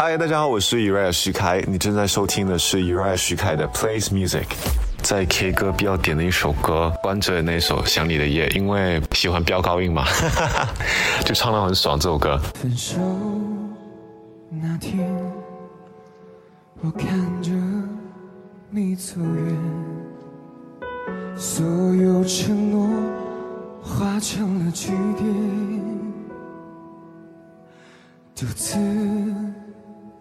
嗨，大家好，我是 u r i a 徐凯，你正在收听的是 u r i a 徐凯的 Plays Music。在 K 歌必要点的一首歌，关着那首《想你的夜》，因为喜欢飙高音嘛，就唱得很爽。这首歌。分手那天，我看着你走远，所有承诺化成了句点，独自。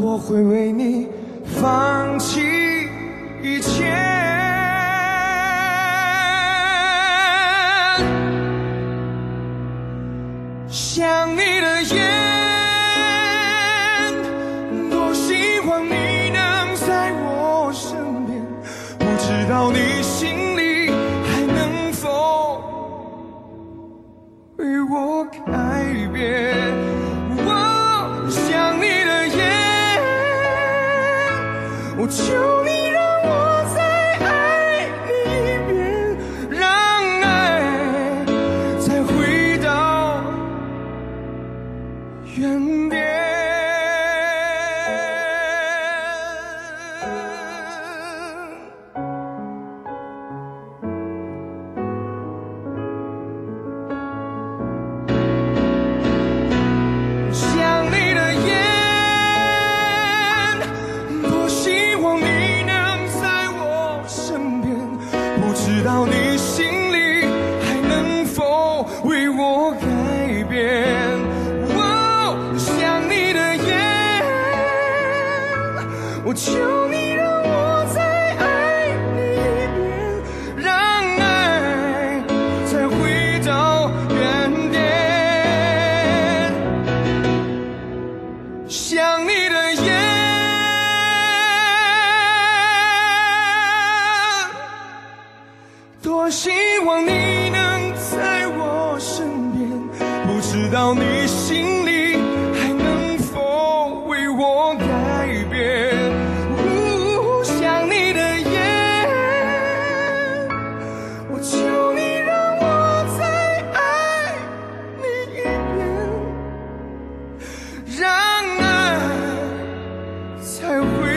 我会为你放弃一切，想你的夜，多希望你能在我身边，不知道你心里还能否为我改变。原点想你的夜多希望你能在我身边不知道你求你让我再爱你一遍，让爱再回到原点。想你的夜，多希望你能在我身边，不知道你心里原